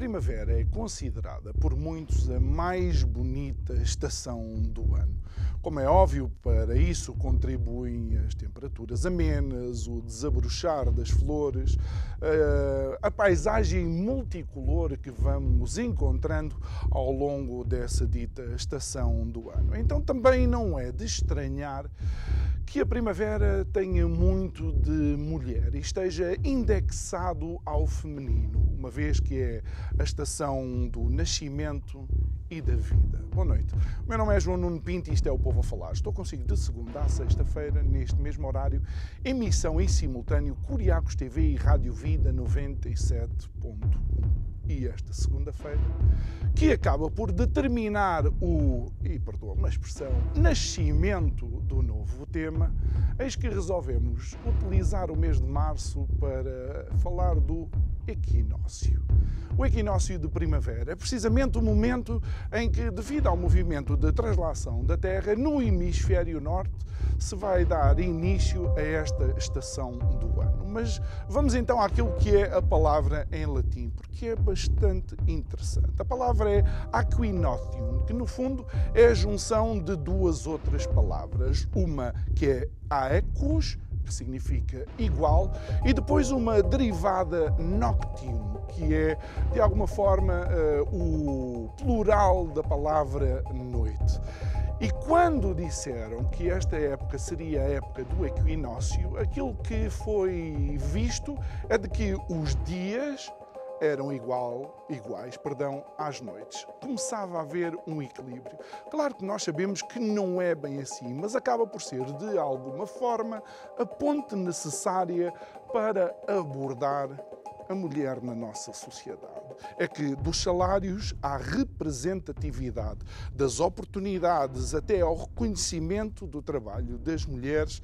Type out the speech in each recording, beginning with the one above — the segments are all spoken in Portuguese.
Primavera é considerada por muitos a mais bonita estação do ano. Como é óbvio, para isso contribuem as temperaturas amenas, o desabrochar das flores, eh, a paisagem multicolor que vamos encontrando ao longo dessa dita estação do ano. Então também não é de estranhar que a primavera tenha muito de mulher e esteja indexado ao feminino, uma vez que é a estação do nascimento e da vida. Boa noite. O meu nome é João Nuno Pinto e isto é o Povo a Falar. Estou consigo de segunda a sexta-feira, neste mesmo horário, emissão em simultâneo Curiacos TV e Rádio Vida 97.1 e esta segunda-feira, que acaba por determinar o, e perdoa-me a expressão, nascimento do novo tema, eis que resolvemos utilizar o mês de março para falar do equinócio. O equinócio de primavera é precisamente o momento em que, devido ao movimento de translação da Terra no hemisfério norte, se vai dar início a esta estação do ano. Mas vamos então àquilo que é a palavra em latim, porque é bastante interessante. A palavra é aquinotium, que no fundo é a junção de duas outras palavras. Uma que é aequus, que significa igual, e depois uma derivada noctium, que é de alguma forma o plural da palavra noite. E quando disseram que esta época seria a época do equinócio, aquilo que foi visto é de que os dias eram igual, iguais perdão, às noites. Começava a haver um equilíbrio. Claro que nós sabemos que não é bem assim, mas acaba por ser, de alguma forma, a ponte necessária para abordar a mulher na nossa sociedade. É que dos salários à representatividade, das oportunidades até ao reconhecimento do trabalho das mulheres,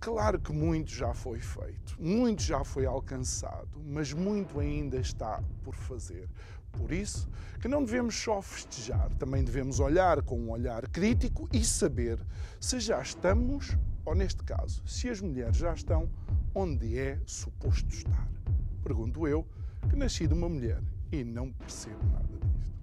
Claro que muito já foi feito, muito já foi alcançado, mas muito ainda está por fazer. Por isso que não devemos só festejar, também devemos olhar com um olhar crítico e saber se já estamos, ou neste caso, se as mulheres já estão onde é suposto estar. Pergunto eu, que nasci de uma mulher e não percebo nada disto.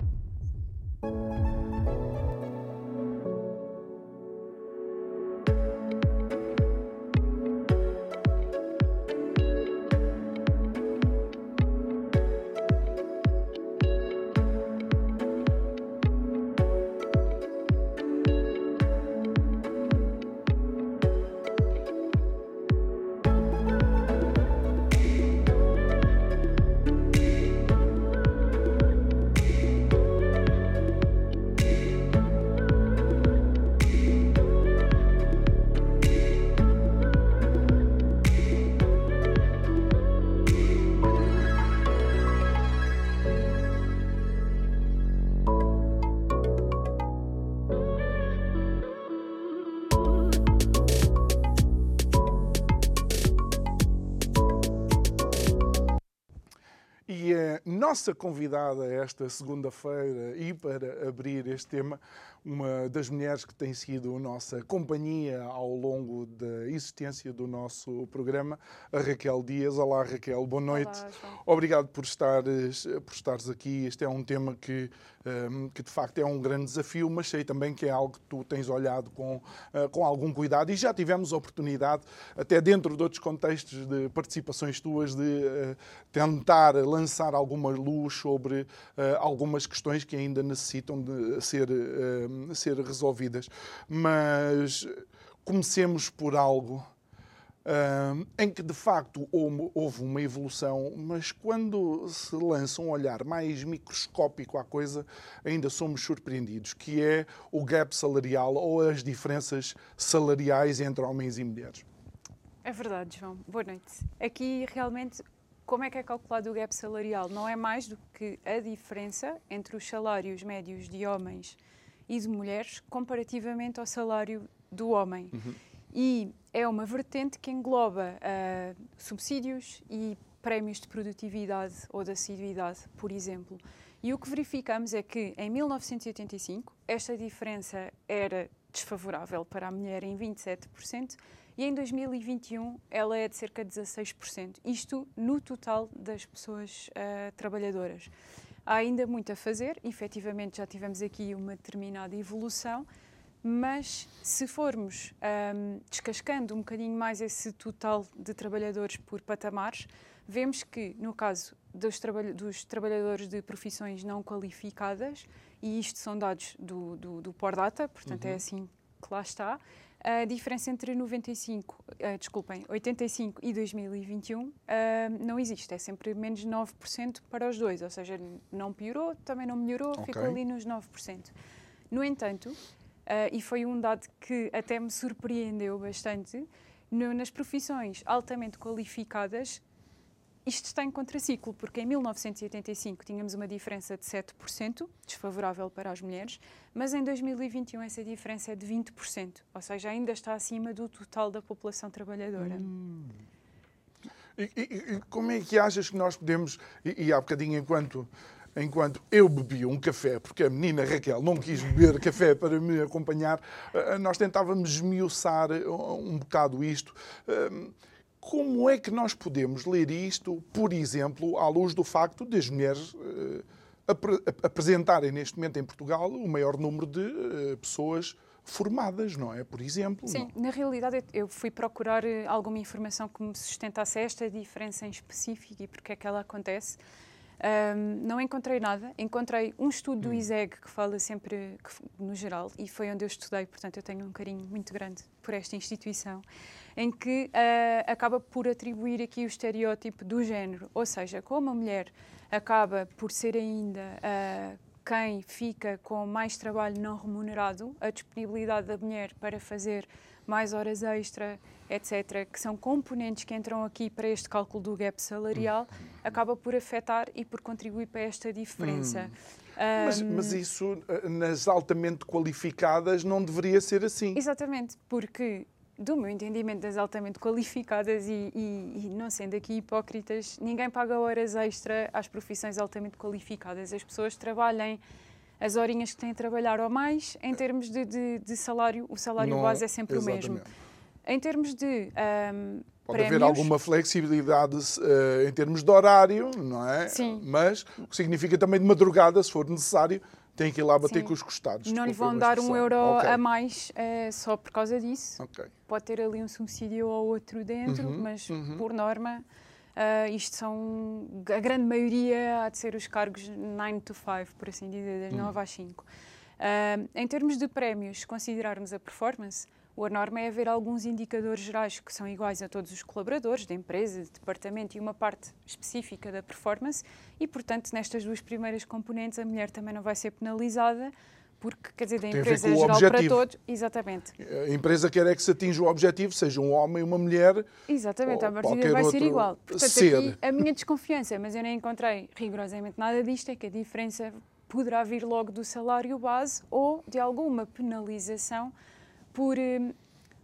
Nossa convidada esta segunda-feira e para abrir este tema, uma das mulheres que tem sido nossa companhia ao longo da existência do nosso programa, a Raquel Dias. Olá Raquel, boa noite. Olá, Obrigado por estares, por estares aqui. Este é um tema que, um, que de facto é um grande desafio, mas sei também que é algo que tu tens olhado com, uh, com algum cuidado e já tivemos oportunidade, até dentro de outros contextos de participações tuas, de uh, tentar lançar alguma luz sobre uh, algumas questões que ainda necessitam de ser, ser resolvidas. Mas comecemos por algo uh, em que de facto houve uma evolução, mas quando se lança um olhar mais microscópico à coisa, ainda somos surpreendidos, que é o gap salarial ou as diferenças salariais entre homens e mulheres. É verdade, João. Boa noite. Aqui realmente como é que é calculado o gap salarial? Não é mais do que a diferença entre os salários médios de homens e de mulheres comparativamente ao salário do homem. Uhum. E é uma vertente que engloba uh, subsídios e prémios de produtividade ou de assiduidade, por exemplo. E o que verificamos é que em 1985 esta diferença era desfavorável para a mulher em 27% e em 2021 ela é de cerca de 16%. Isto no total das pessoas uh, trabalhadoras. Há ainda muito a fazer, efetivamente já tivemos aqui uma determinada evolução, mas se formos um, descascando um bocadinho mais esse total de trabalhadores por patamares, vemos que, no caso dos, trabalh dos trabalhadores de profissões não qualificadas, e isto são dados do, do, do Pordata, portanto é uhum. é assim que lá está, a diferença entre 95, uh, desculpem, 85 e 2021 uh, não existe, é sempre menos 9% para os dois, ou seja, não piorou, também não melhorou, okay. ficou ali nos 9%. No entanto, uh, e foi um dado que até me surpreendeu bastante, no, nas profissões altamente qualificadas, isto está em contraciclo, porque em 1985 tínhamos uma diferença de 7%, desfavorável para as mulheres, mas em 2021 essa diferença é de 20%, ou seja, ainda está acima do total da população trabalhadora. Hum. E, e, e, como é que achas que nós podemos, e, e há bocadinho enquanto enquanto eu bebia um café, porque a menina Raquel não quis beber café para me acompanhar, eh, nós tentávamos esmiuçar eh, um bocado isto. Como é que nós podemos ler isto, por exemplo, à luz do facto de as mulheres uh, apresentarem neste momento em Portugal o maior número de uh, pessoas formadas, não é? Por exemplo. Sim, não? na realidade eu fui procurar eh, alguma informação que me sustentasse esta diferença em específico e porque é que ela acontece. Um, não encontrei nada. Encontrei um estudo do hum. ISEG que fala sempre que, no geral e foi onde eu estudei, portanto eu tenho um carinho muito grande por esta instituição em que uh, acaba por atribuir aqui o estereótipo do género, ou seja, como a mulher acaba por ser ainda uh, quem fica com mais trabalho não remunerado, a disponibilidade da mulher para fazer mais horas extra, etc., que são componentes que entram aqui para este cálculo do gap salarial, hum. acaba por afetar e por contribuir para esta diferença. Hum. Mas, mas, isso eh, nas altamente qualificadas não deveria ser assim. Exatamente, porque do meu entendimento das altamente qualificadas e, e, e, não sendo aqui hipócritas, ninguém paga horas extra às profissões altamente qualificadas. As pessoas trabalhem as horinhas que têm a trabalhar ou mais, em termos de, de, de salário, o salário não, base é sempre exatamente. o mesmo. Em termos de um, Pode prémios, haver alguma flexibilidade uh, em termos de horário, não é? Sim. Mas o que significa também de madrugada, se for necessário, tem que ir lá bater Sim. com os costados. Não lhe vão dar um euro okay. a mais uh, só por causa disso. Okay. Pode ter ali um subsídio ou outro dentro, uhum, mas uhum. por norma, uh, isto são. A grande maioria há de ser os cargos 9 to 5, por assim dizer, das uhum. 9 às 5. Uh, eh, em termos de prémios, se considerarmos a performance, a norma é haver alguns indicadores gerais que são iguais a todos os colaboradores da empresa, de departamento e uma parte específica da performance e, portanto, nestas duas primeiras componentes a mulher também não vai ser penalizada porque, quer dizer, da empresa geral objetivo. para todos, exatamente. A empresa quer é que se atinja o objetivo, seja um homem ou uma mulher. Exatamente, a partida vai ser igual. Portanto, ser. aqui a minha desconfiança, mas eu nem encontrei rigorosamente nada disto, é que a diferença poderá vir logo do salário base ou de alguma penalização por, eh,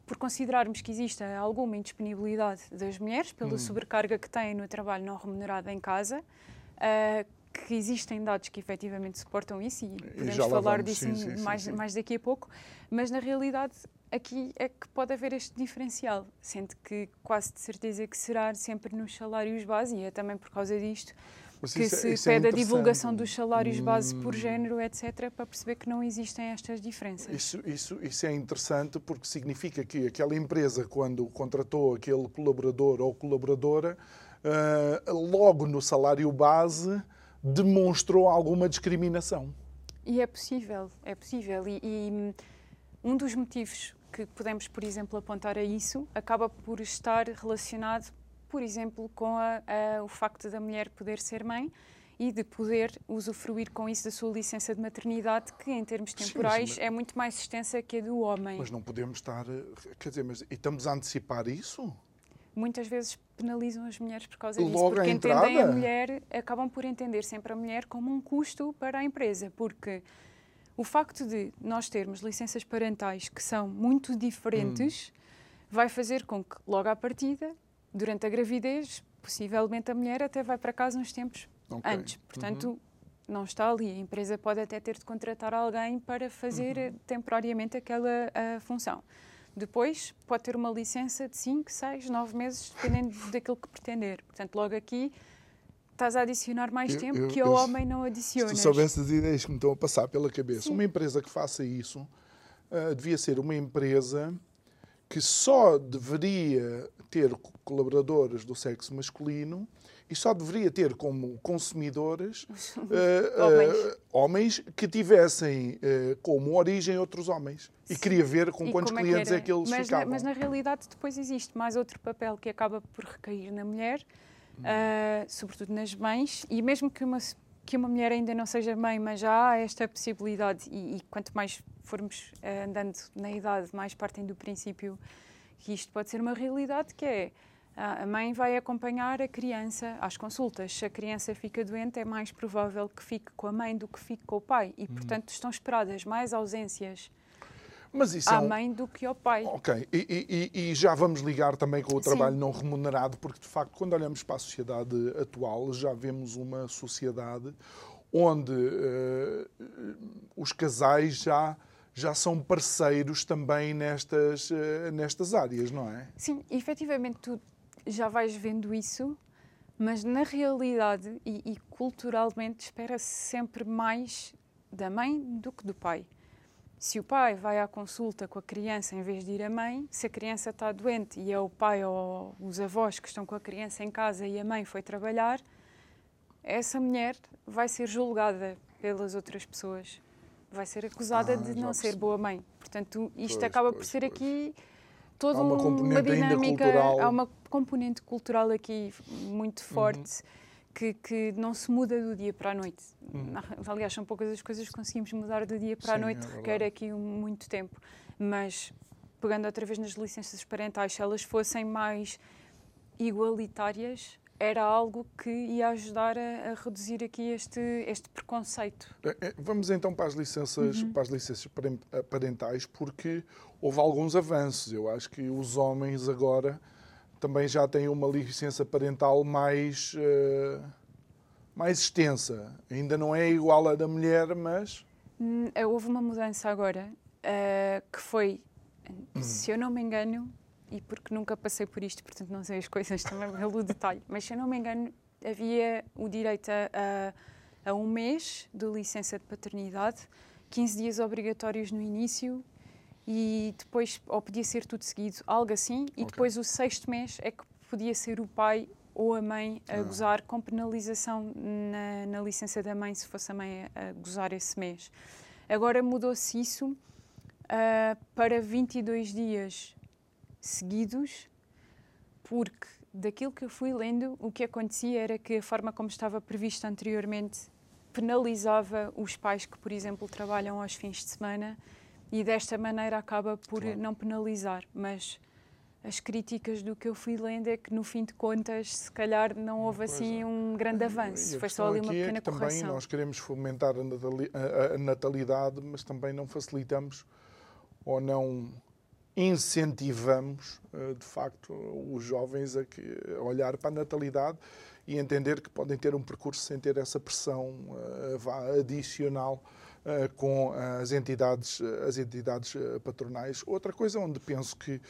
por considerarmos que existe alguma indisponibilidade das mulheres pela hum. sobrecarga que têm no trabalho não remunerado em casa, uh, que existem dados que efetivamente suportam isso e podemos e falar vamos. disso sim, sim, mais, sim, mais daqui a pouco, mas na realidade aqui é que pode haver este diferencial, sendo que quase de certeza que será sempre nos salários base e é também por causa disto mas que se é, pede é a divulgação dos salários base por hum. género, etc., para perceber que não existem estas diferenças. Isso, isso, isso é interessante porque significa que aquela empresa, quando contratou aquele colaborador ou colaboradora, uh, logo no salário base demonstrou alguma discriminação. E é possível, é possível. E, e hum, um dos motivos que podemos, por exemplo, apontar a isso acaba por estar relacionado por exemplo, com a, a, o facto da mulher poder ser mãe e de poder usufruir com isso da sua licença de maternidade, que em termos temporais Sim, mas... é muito mais extensa que a do homem. Mas não podemos estar, quer dizer, mas estamos a antecipar isso? Muitas vezes penalizam as mulheres por causa disso. Logo porque entendem a mulher, acabam por entender sempre a mulher como um custo para a empresa, porque o facto de nós termos licenças parentais que são muito diferentes Hum. vai fazer com que, logo à partida, durante a gravidez, possivelmente a mulher até vai para casa uns tempos Ok. antes. Portanto, não está ali. A empresa pode até ter de contratar alguém para fazer Uhum. eh, temporariamente aquela função. Depois, pode ter uma licença de 5, 6, 9 meses, dependendo daquilo que pretender. Portanto, logo aqui estás a adicionar mais Eu- tempo eu- que ao homem não Se adicionas. tu soubesse as ideias que me estão a passar pela cabeça, Sim. uma empresa que faça isso ah, devia ser uma empresa que só deveria ter co- colaboradores do sexo masculino e só deveria ter como consumidores ah, ah, Homens. que tivessem ah, como origem outros homens. E queria ver com E quantos como é que clientes é, que eles mas, na- ficavam. mas na realidade depois existe mais outro papel que acaba por recair na mulher, Hum. sobretudo nas mães, e mesmo que uma, que uma mulher ainda não seja mãe, mas já há esta possibilidade, e, e quanto mais formos ah, andando na idade, mais partem do princípio que isto pode ser uma realidade, que é a mãe vai acompanhar a criança às consultas. Se a criança fica doente, é mais provável que fique com a mãe do que fique com o pai. E, portanto, estão esperadas mais ausências Mas isso é à um- mãe do que ao pai. Ok, e, e- e- já vamos ligar também com o Sim. trabalho não remunerado, porque de facto, quando olhamos para a sociedade atual, já vemos uma sociedade onde eh, os casais já, já são parceiros também nestas, eh, nestas áreas, não é? Sim, efetivamente tu já vais vendo isso, mas na realidade e, e culturalmente espera-se sempre mais da mãe do que do pai. Se o pai vai à consulta com a criança em vez de ir a mãe, se a criança está doente e é o pai ou os avós que estão com a criança em casa e a mãe foi trabalhar, essa mulher vai ser julgada pelas outras pessoas. Vai ser acusada Ah, de não ser boa mãe. Portanto, isto Pois, acaba por pois, ser pois. aqui toda Há uma uma, dinâmica, cultural. há uma componente cultural aqui Uhum. muito forte que, que não se muda do dia para a noite. Na- Aliás, são poucas as coisas que conseguimos mudar do dia para a Sim, noite, é requer aqui um- muito tempo. Mas, pegando outra vez nas licenças parentais, se elas fossem mais igualitárias, era algo que ia ajudar a, a reduzir aqui este, este preconceito. Eh, eh, Vamos então para as licenças, Uhum. para as licenças eh, parentais, porque houve alguns avanços. Eu acho que os homens agora também já têm uma licença parental mais, eh, mais extensa. Ainda não é igual à da mulher, mas Hum, eh, Houve uma mudança agora eh, que foi, se eu não me engano, e porque nunca passei por isto, portanto não sei as coisas também pelo detalhe, mas se eu não me engano, havia o direito a, a um mês de licença de paternidade, 15 dias obrigatórios no início e depois, ou podia ser tudo seguido, algo assim, e depois o sexto mês é que podia ser o pai ou a mãe a Ah. gozar com penalização na, na licença da mãe se fosse a mãe a, a gozar esse mês. Agora mudou-se isso ah, para 22 dias seguidos, porque daquilo que eu fui lendo, o que acontecia era que a forma como estava prevista anteriormente penalizava os pais que, por exemplo, trabalham aos fins de semana e desta maneira acaba por Claro. não penalizar. Mas as críticas do que eu fui lendo é que, no fim de contas, se calhar não houve assim é. um grande avanço. Foi só ali uma é pequena que também correção. nós queremos fomentar a natali- a- a natalidade, mas também não facilitamos ou não incentivamos, eh, de facto, os jovens a olhar para a natalidade e entender que podem ter um percurso sem ter essa pressão eh, adicional eh, com as entidades, as entidades eh, patronais. Outra coisa onde penso que,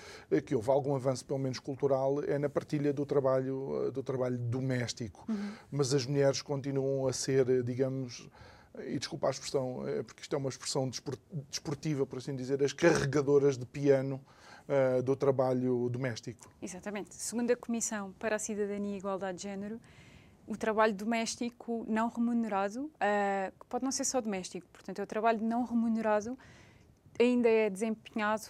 que houve algum avanço, pelo menos cultural, é na partilha do trabalho, do trabalho doméstico. Mas as mulheres continuam a ser, digamos, e desculpa a expressão, porque isto é uma expressão despor- desportiva, por assim dizer, as carregadoras de piano eh, do trabalho doméstico. Exatamente. Segundo a Comissão para a Cidadania e Igualdade de Género, o trabalho doméstico não remunerado, ah, que pode não ser só doméstico, portanto, é o trabalho não remunerado, ainda é desempenhado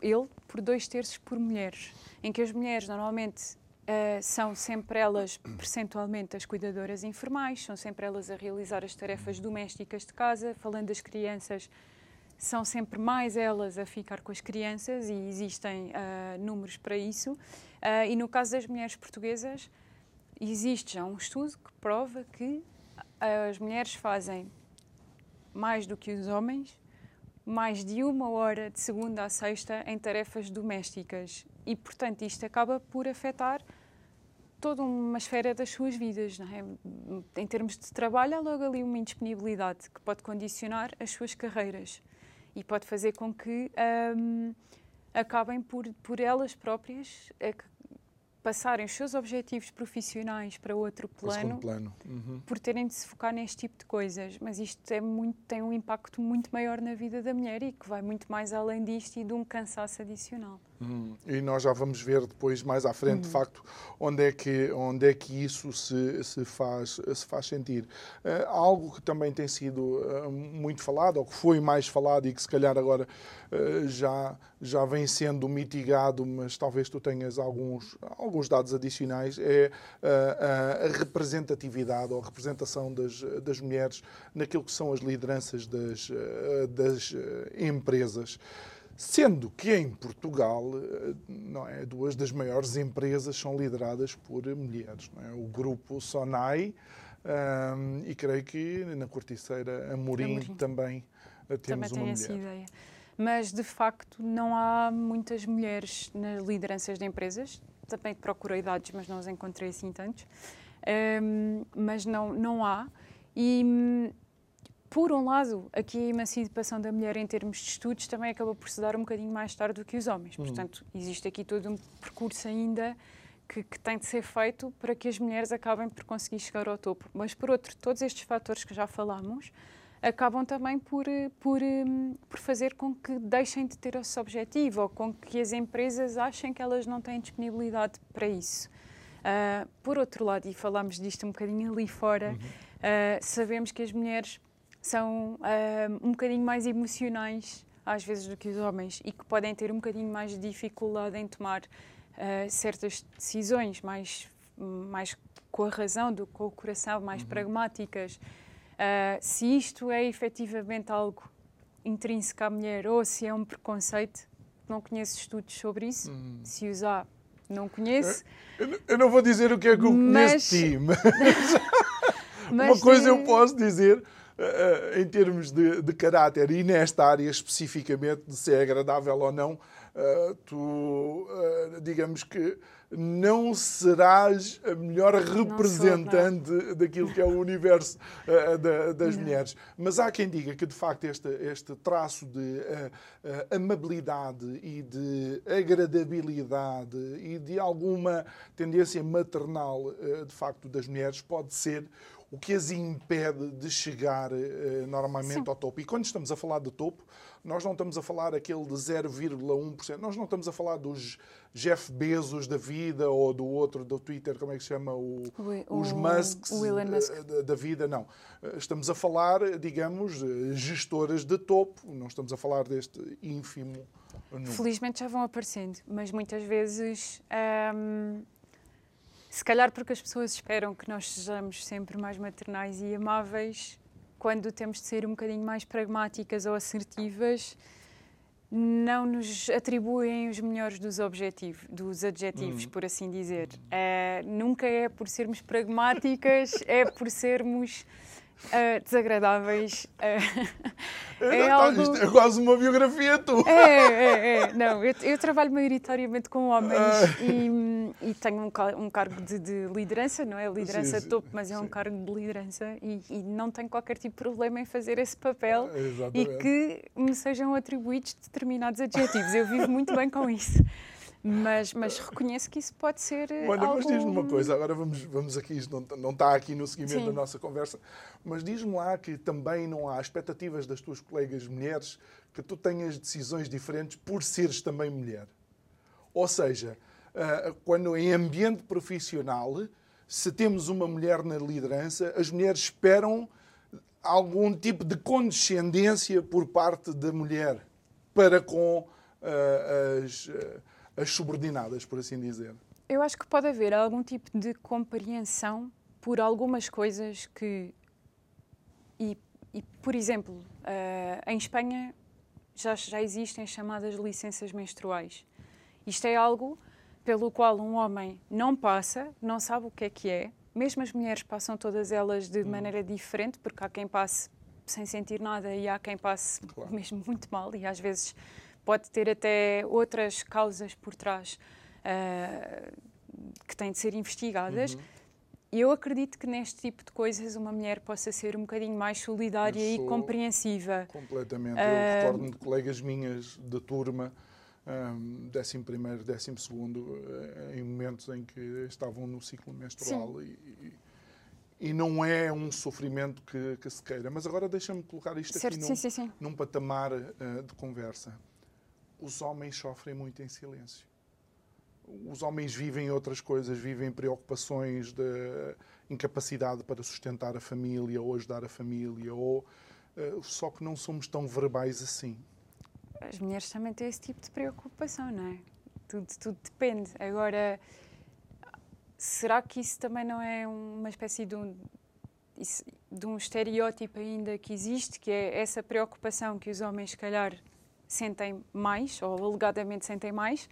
ele por dois terços por mulheres, em que as mulheres normalmente ah, são sempre elas percentualmente as cuidadoras informais, são sempre elas a realizar as tarefas domésticas de casa, falando das crianças, são sempre mais elas a ficar com as crianças e existem uh, números para isso. Uh, e no caso das mulheres portuguesas, existe já um estudo que prova que as mulheres fazem mais do que os homens, mais de uma hora de segunda a sexta em tarefas domésticas. E, portanto, isto acaba por afetar toda uma esfera das suas vidas. É? Em termos de trabalho, há logo ali uma indisponibilidade que pode condicionar as suas carreiras e pode fazer com que um, acabem por, por elas próprias é passarem os seus objetivos profissionais para outro plano, plano. Uhum. por terem de se focar neste tipo de coisas. Mas isto é muito, tem um impacto muito maior na vida da mulher e que vai muito mais além disto e de um cansaço adicional. Hum, e nós já vamos ver depois, mais à frente, de uhum. facto, onde é que, onde é que isso se, se, faz, se faz sentir. Uh, algo que também tem sido uh, muito falado, ou que foi mais falado e que se calhar agora uh, já, já vem sendo mitigado, mas talvez tu tenhas alguns, alguns dados adicionais, é a representatividade ou a representação das, das mulheres naquilo que são as lideranças das, das empresas. Sendo que em Portugal eh, não é, duas das maiores empresas são lideradas por mulheres. É? O grupo Sonai um, e creio que na corticeira Amorim, Amorim. também eh, temos também uma mulher. Essa ideia. Mas, de facto, não há muitas mulheres nas lideranças de empresas. Também procurei dados, mas não os encontrei assim tantos. Um, mas não, não há. E por um lado, aqui a emancipação da mulher em termos de estudos também acaba por se dar um bocadinho mais tarde do que os homens. Uhum. Portanto, existe aqui todo um percurso ainda que, que, tem de ser feito para que as mulheres acabem por conseguir chegar ao topo. Mas, por outro, todos estes fatores que já falamos acabam também por, por, hum, por fazer com que deixem de ter esse objetivo ou com que as empresas achem que elas não têm disponibilidade para isso. Uh, por outro lado, e falámos disto um bocadinho ali fora, uhum. uh, sabemos que as mulheres são uh, um bocadinho mais emocionais às vezes do que os homens e que podem ter um bocadinho mais de dificuldade em tomar uh, certas decisões mais, mais com a razão do que com o coração, mais uhum. pragmáticas. Uh, se isto é efetivamente algo intrínseco à mulher ou se é um preconceito, não conheço estudos sobre isso. Uhum. Se há, não conheço. Eu, eu, não vou dizer o que é que eu conheço mas... de ti, mas, mas uma coisa eu posso dizer em termos de, de caráter e nesta área especificamente, de se é agradável ou não, uh, tu, uh, digamos que não serás a melhor representante sou, daquilo que é o universo uh, da, das não. mulheres. Mas há quem diga que, de facto, este, este traço de uh, uh, amabilidade e de agradabilidade e de alguma tendência maternal, de facto, das mulheres pode ser o que as impede de chegar uh, normalmente Sim. ao topo. E quando estamos a falar de topo, nós não estamos a falar aquele de 0,1%, nós não estamos a falar dos Jeff Bezos da vida ou do outro do Twitter, como é que se chama? O, o, os Musks o Musk. da, da, vida, não. Eh, estamos a falar, digamos, gestoras de topo, não estamos a falar deste ínfimo. Número. Felizmente já vão aparecendo, mas muitas vezes. Ehm, se calhar porque as pessoas esperam que nós sejamos sempre mais maternais e amáveis, quando temos de ser um bocadinho mais pragmáticas ou assertivas, não nos atribuem os melhores dos objetivos, dos adjetivos, uhum. por assim dizer. É, nunca é por sermos pragmáticas, é por sermos uh, desagradáveis. Uh, é, não, algo... Isto é quase uma biografia tua. É, é, é. Não, eu, eu trabalho maioritariamente com homens ah. e, e, tenho um, um cargo de, de, liderança, não é liderança sim, topo, mas é sim. um cargo de liderança e, e, não tenho qualquer tipo de problema em fazer esse papel e que me sejam atribuídos determinados adjetivos. Eu vivo muito bem com isso. Mas, mas reconheço que isso pode ser. Olha, algo... mas diz-me uma coisa, agora vamos, vamos aqui, isto não, não está aqui no seguimento Sim. da nossa conversa, mas diz-me lá que também não há expectativas das tuas colegas mulheres que tu tenhas decisões diferentes por seres também mulher. Ou seja, eh, quando em ambiente profissional, se temos uma mulher na liderança, as mulheres esperam algum tipo de condescendência por parte da mulher para com uh, as. Uh, as subordinadas, por assim dizer? Eu acho que pode haver algum tipo de compreensão por algumas coisas que. E, e por exemplo, uh, em Espanha já, já existem chamadas licenças menstruais. Isto é algo pelo qual um homem não passa, não sabe o que é que é. Mesmo as mulheres passam todas elas de hum. maneira diferente, porque há quem passe sem sentir nada e há quem passe claro. mesmo muito mal e às vezes pode ter até outras causas por trás uh, que têm de ser investigadas. Uhum. Eu acredito que neste tipo de coisas uma mulher possa ser um bocadinho mais solidária e compreensiva. Completamente. Uh, eu recordo de colegas minhas da turma, um, 11 primeiro, 12 segundo, em momentos em que estavam no ciclo menstrual e, e, e, não é um sofrimento que, que se queira. Mas agora deixa-me colocar isto certo, aqui num, sim, sim. num patamar uh, de conversa. Os homens sofrem muito em silêncio os homens vivem outras coisas, vivem preocupações de incapacidade para sustentar a família ou ajudar a família, ou uh, só que não somos tão verbais assim. As mulheres também têm esse tipo de preocupação, não é? Tudo, tudo depende. Agora, será que isso também não é uma espécie de um, de um estereótipo ainda que existe, que é essa preocupação que os homens, se calhar, sentem mais, ou alegadamente sentem mais,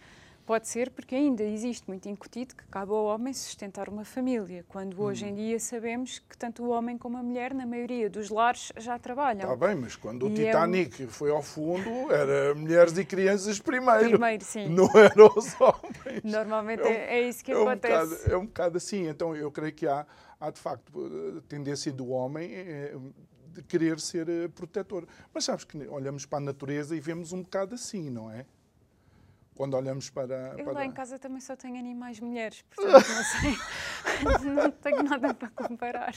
Pode ser porque ainda existe muito incutido que cabe ao homem sustentar uma família, quando hoje em hum. dia sabemos que tanto o homem como a mulher, na maioria dos lares, já trabalham. Está bem, mas quando o Titanic é foi ao fundo, era mulheres e crianças primeiro. Primeiro, sim. Não eram os homens. Normalmente é, um, é isso que é acontece. Um bocado, é um bocado assim. Então eu creio que há, há de facto, a tendência do homem. De querer ser eh, protetor. Mas sabes que olhamos para a natureza e vemos um bocado assim, não é? quando olhamos para. Eu para... lá em casa também só tenho animais mulheres, portanto não sei, não tenho nada para comparar.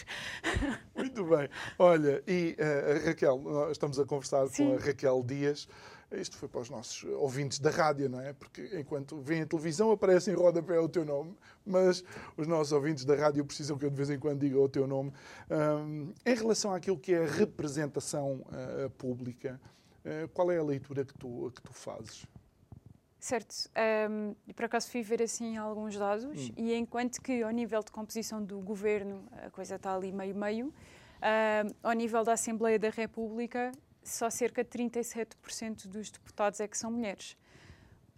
Muito bem. Olha, e uh, a Raquel, nós estamos a conversar Sim. com a Raquel Dias. Isto foi para os nossos ouvintes da rádio, não é? Porque enquanto vêm a televisão aparece em rodapé o teu nome, mas os nossos ouvintes da rádio precisam que eu de vez em quando diga o teu nome. Um, em relação àquilo que é a representação uh, pública, uh, qual é a leitura que tu, que tu fazes? Certo. Um, por acaso fui ver assim alguns dados hum. e enquanto que ao nível de composição do governo a coisa está ali meio-meio, um, ao nível da Assembleia da República só cerca de 37% dos deputados é que são mulheres.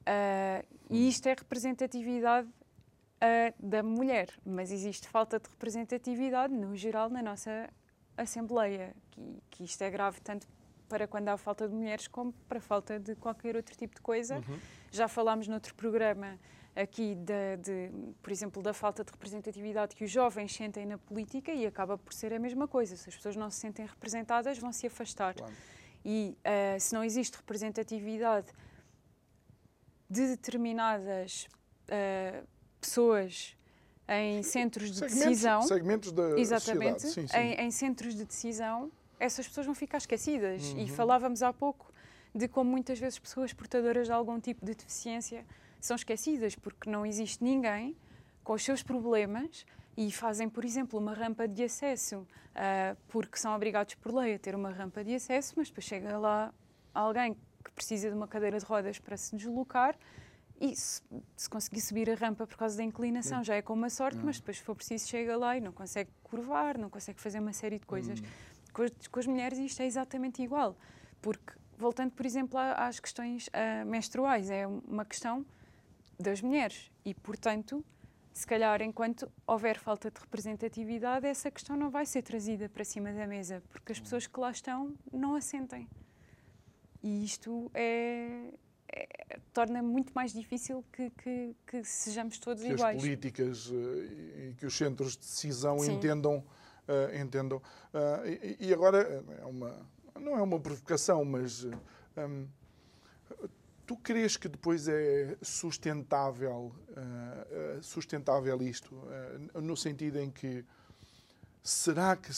Uh, e hum. isto é representatividade uh, da mulher, mas existe falta de representatividade no geral na nossa Assembleia, que, que isto é grave tanto para quando há falta de mulheres como para falta de qualquer outro tipo de coisa. Uhum. Já falámos noutro programa aqui, de, de, por exemplo, da falta de representatividade que os jovens sentem na política e acaba por ser a mesma coisa. Se as pessoas não se sentem representadas, vão se afastar. Claro. E uh, se não existe representatividade de determinadas uh, pessoas em centros de segmentos, decisão, segmentos da exatamente, sim, sim. Em, em, centros de decisão, essas pessoas vão ficar esquecidas. Uhum. E falávamos há pouco de como muitas vezes pessoas portadoras de algum tipo de deficiência são esquecidas porque não existe ninguém com os seus problemas e fazem, por exemplo, uma rampa de acesso uh, porque são obrigados por lei a ter uma rampa de acesso, mas depois chega lá alguém que precisa de uma cadeira de rodas para se deslocar e se, se conseguir subir a rampa por causa da inclinação já é com uma sorte, mas depois se for preciso chega lá e não consegue curvar, não consegue fazer uma série de coisas. Hum. Com, as, com as mulheres isto é exatamente igual, porque voltando, por exemplo, às questões uh, menstruais, é uma questão das mulheres e, portanto, se calhar enquanto houver falta de representatividade, essa questão não vai ser trazida para cima da mesa, porque as pessoas que lá estão não a sentem. E isto é, é, torna muito mais difícil que, que, que sejamos todos que iguais. Que as políticas uh, e que os centros de decisão Sim. entendam. Uh, entendam. Uh, e, e, agora é uma, não é uma provocação, mas hum, tu crees que depois é sustentável, uh, sustentável isto, uh, no sentido em que será que,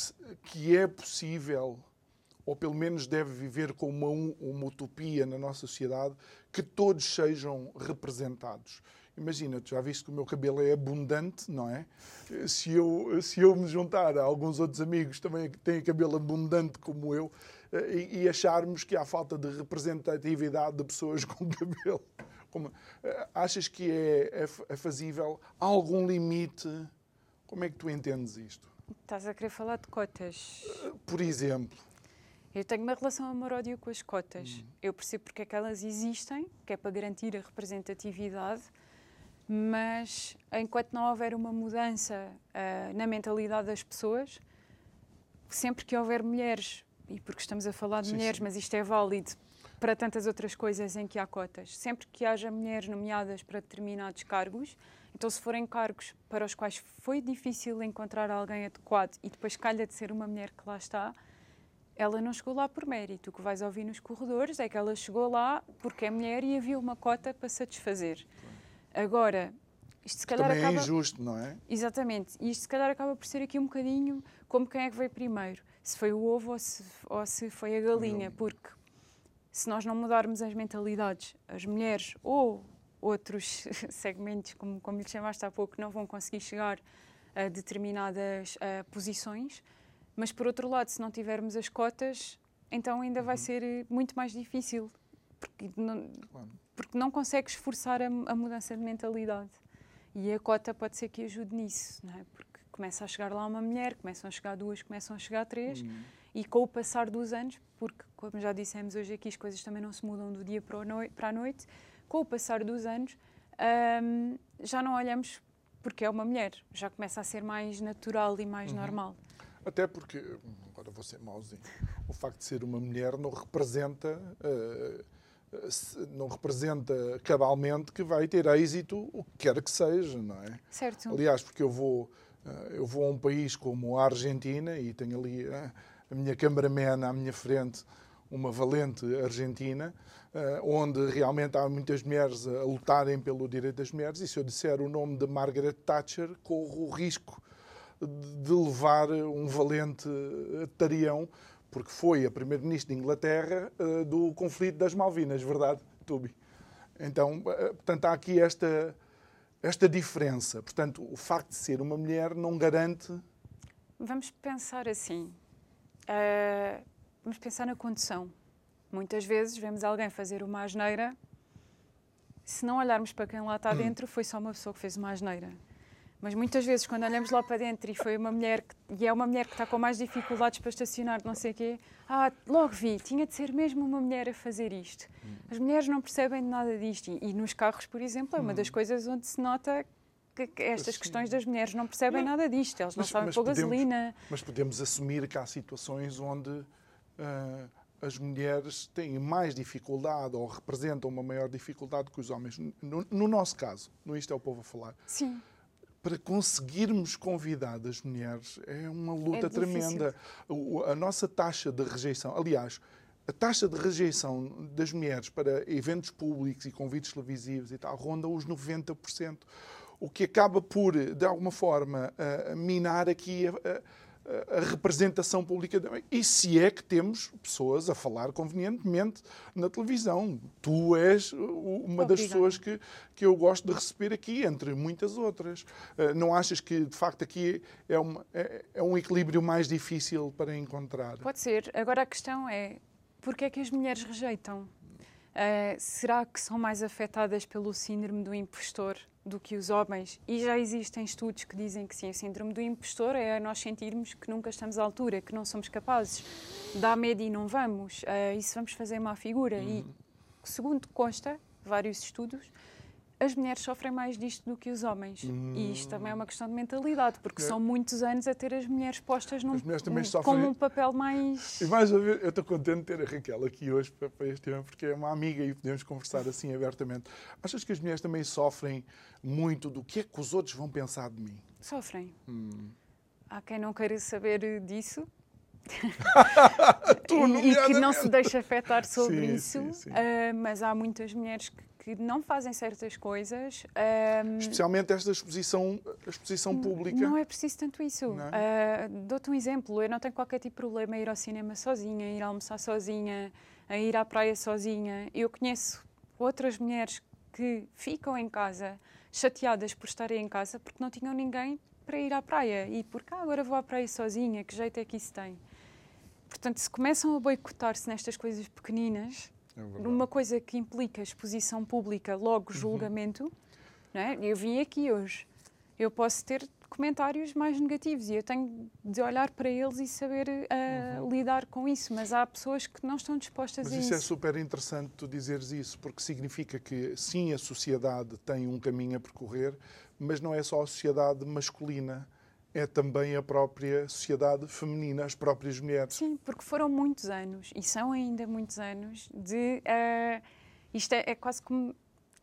que é possível, ou pelo menos deve viver como uma, uma utopia na nossa sociedade, que todos sejam representados? Imagina, tu já viste que o meu cabelo é abundante, não é? Se eu, se eu me juntar a alguns outros amigos também que têm cabelo abundante como eu, eh, e, acharmos que há falta de representatividade de pessoas com cabelo. Como, eh, achas que é, é, é fazível? Há algum limite? Como é que tu entendes isto? Estás a querer falar de cotas? Eh, por exemplo. Eu tenho uma relação amor-ódio com as cotas. Uhum. Eu percebo porque é que elas existem, que é para garantir a representatividade, mas enquanto não houver uma mudança uh, na mentalidade das pessoas, sempre que houver mulheres, e porque estamos a falar de sim, mulheres, sim. mas isto é válido para tantas outras coisas em que há cotas, sempre que haja mulheres nomeadas para determinados cargos, então se forem cargos para os quais foi difícil encontrar alguém adequado e depois calha de ser uma mulher que lá está, ela não chegou lá por mérito. O que vais ouvir nos corredores é que ela chegou lá porque é mulher e havia uma cota para satisfazer. Agora, isto se calhar Também acaba... é injusto, não é? Exatamente. E isto se calhar acaba por ser aqui um bocadinho como quem é que veio primeiro. Se foi o ovo ou se, ou se foi a galinha. Porque se nós não mudarmos as mentalidades, as mulheres ou outros segmentos, como, como lhe chamaste há pouco, não vão conseguir chegar a determinadas uh, posições. Mas, por outro lado, se não tivermos as cotas, então ainda vai uhum. ser muito mais difícil. Porque não, porque não consegues forçar a, a, mudança de mentalidade. E a cota pode ser que ajude nisso, não é? Porque começa a chegar lá uma mulher, começam a chegar duas, começam a chegar três, uhum. e com o passar dos anos, porque, como já dissemos hoje aqui, as coisas também não se mudam do dia para a noite, para a noite com o passar dos anos, um, já não olhamos porque é uma mulher, já começa a ser mais natural e mais uhum. normal. Até porque, agora vou ser mauzinho, o facto de ser uma mulher não representa. Uh, não representa cabalmente que vai ter êxito o que quer que seja, não é? Certo. Aliás, porque eu vou, eu vou a um país como a Argentina e tenho ali eh, a minha cameraman à minha frente, uma valente argentina, eh, onde realmente há muitas mulheres a lutarem pelo direito das mulheres, e se eu disser o nome de Margaret Thatcher, corro o risco de levar um valente tarião porque foi a primeira-ministra de Inglaterra do conflito das Malvinas, verdade, Tubi? Então, portanto, há aqui esta, esta diferença. Portanto, o facto de ser uma mulher não garante. Vamos pensar assim. Uh, vamos pensar na condição. Muitas vezes vemos alguém fazer uma asneira. Se não olharmos para quem lá está hum. dentro, foi só uma pessoa que fez uma asneira. Mas muitas vezes, quando olhamos lá para dentro e foi uma mulher que, e é uma mulher que está com mais dificuldades para estacionar, não sei o quê, ah, logo vi, tinha de ser mesmo uma mulher a fazer isto. As mulheres não percebem nada disto. E, e nos carros, por exemplo, é uma das hum. coisas onde se nota que, que estas questões das mulheres não percebem não. nada disto. Elas não mas, sabem mas pôr podemos, gasolina. Mas podemos assumir que há situações onde. Uh, as mulheres têm mais dificuldade ou representam uma maior dificuldade que os homens. No, no nosso caso, no Isto é o Povo a Falar. Sim para conseguirmos convidar as mulheres é uma luta é tremenda. A nossa taxa de rejeição, aliás, a taxa de rejeição das mulheres para eventos públicos e convites televisivos e tal ronda os 90%, o que acaba por, de alguma forma, minar aqui a, a representação pública. E se é que temos pessoas a falar convenientemente na televisão. Tu és uma das pessoas que, que eu gosto de receber aqui, entre muitas outras. Eh, não achas que, de facto, aqui é, uma, é, é um equilíbrio mais difícil para encontrar? Pode ser. Agora a questão é, porquê é que as mulheres rejeitam? Uh, será que são mais afetadas pelo síndrome do impostor do que os homens? E já existem estudos que dizem que sim, o síndrome do impostor é nós sentirmos que nunca estamos à altura, que não somos capazes, dá medo e não vamos, uh, se vamos fazer má figura. Uhum. E, segundo consta, vários estudos, as mulheres sofrem mais disto do que os homens. Hum. E isto também é uma questão de mentalidade, porque é. são muitos anos a ter as mulheres postas num, mulheres um, sofrem... com um papel mais. E mais a ver, eu estou contente de ter a Raquel aqui hoje para, para este tema, porque é uma amiga e podemos conversar assim abertamente. Achas que as mulheres também sofrem muito do que é que os outros vão pensar de mim? Sofrem. Hum. Há quem não queira saber disso. e, e, que não se deixa afetar sobre sim, isso, sim, sim. Uh, mas há muitas mulheres que que não fazem certas coisas. Um, Especialmente esta exposição, exposição pública. Não é preciso tanto isso. Uh, Dou-te um exemplo. Eu não tenho qualquer tipo de problema a ir ao cinema sozinha, a ir almoçar sozinha, a ir à praia sozinha. Eu conheço outras mulheres que ficam em casa chateadas por estarem em casa porque não tinham ninguém para ir à praia. E por cá agora vou à praia sozinha, que jeito é que isso tem? Portanto, se começam a boicotar-se nestas coisas pequeninas, é uma coisa que implica exposição pública, logo uhum. julgamento, uhum. não é? eu vim aqui hoje. Eu posso ter comentários mais negativos e eu tenho de olhar para eles e saber uh, uhum. lidar com isso, mas há pessoas que não estão dispostas mas a isso. isso é super interessante tu dizeres isso, porque significa que sim, a sociedade tem um caminho a percorrer, mas não é só a sociedade masculina é também a própria sociedade feminina, as próprias mulheres. Sim, porque foram muitos anos, e são ainda muitos anos, de. Uh, isto é, é, quase como.